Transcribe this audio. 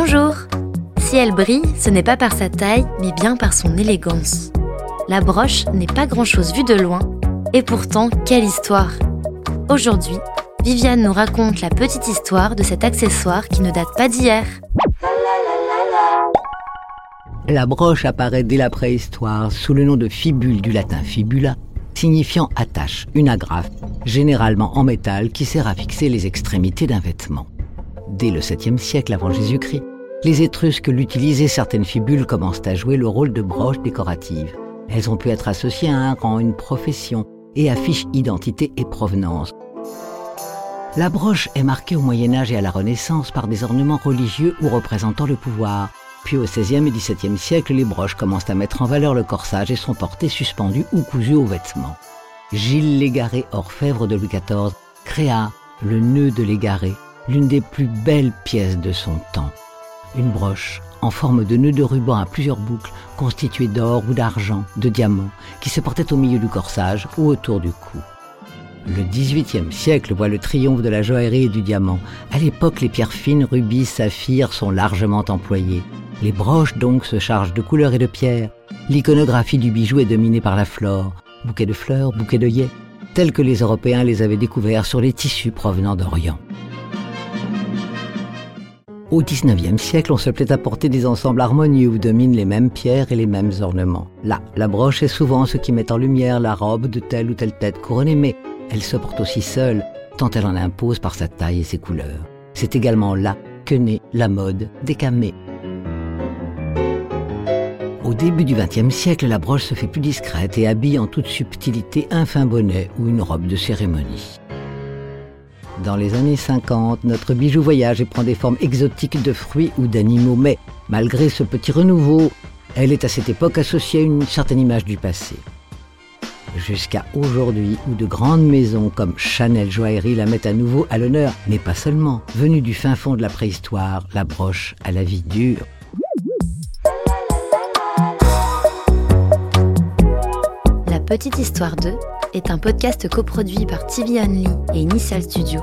Bonjour Si elle brille, ce n'est pas par sa taille, mais bien par son élégance. La broche n'est pas grand-chose vue de loin, et pourtant, quelle histoire Aujourd'hui, Viviane nous raconte la petite histoire de cet accessoire qui ne date pas d'hier. La broche apparaît dès la préhistoire sous le nom de fibule du latin fibula, signifiant attache, une agrafe, généralement en métal qui sert à fixer les extrémités d'un vêtement. Dès le 7e siècle avant Jésus-Christ, les Étrusques l'utilisaient, certaines fibules commencent à jouer le rôle de broche décorative. Elles ont pu être associées à un rang, une profession et affichent identité et provenance. La broche est marquée au Moyen Âge et à la Renaissance par des ornements religieux ou représentant le pouvoir, puis au XVIe et XVIIe siècle, les broches commencent à mettre en valeur le corsage et sont portées suspendues ou cousues aux vêtements. Gilles Légaré, orfèvre de Louis XIV, créa le nœud de Légaré, l'une des plus belles pièces de son temps. Une broche en forme de nœud de ruban à plusieurs boucles, constituée d'or ou d'argent, de diamants, qui se portait au milieu du corsage ou autour du cou. Le XVIIIe siècle voit le triomphe de la joaillerie et du diamant. À l'époque, les pierres fines, rubis, saphirs sont largement employées. Les broches donc se chargent de couleurs et de pierres. L'iconographie du bijou est dominée par la flore, bouquets de fleurs, bouquets d'œillets, tels que les Européens les avaient découverts sur les tissus provenant d'Orient. Au XIXe siècle, on se plaît à porter des ensembles harmonieux où dominent les mêmes pierres et les mêmes ornements. Là, la broche est souvent ce qui met en lumière la robe de telle ou telle tête couronnée, mais elle se porte aussi seule, tant elle en impose par sa taille et ses couleurs. C'est également là que naît la mode des camées. Au début du XXe siècle, la broche se fait plus discrète et habille en toute subtilité un fin bonnet ou une robe de cérémonie. Dans les années 50, notre bijou voyage et prend des formes exotiques de fruits ou d'animaux, mais malgré ce petit renouveau, elle est à cette époque associée à une certaine image du passé. Jusqu'à aujourd'hui, où de grandes maisons comme Chanel Joaillerie la mettent à nouveau à l'honneur, mais pas seulement. Venue du fin fond de la préhistoire, la broche à la vie dure. Petite Histoire 2 est un podcast coproduit par TV Only et Initial Studio,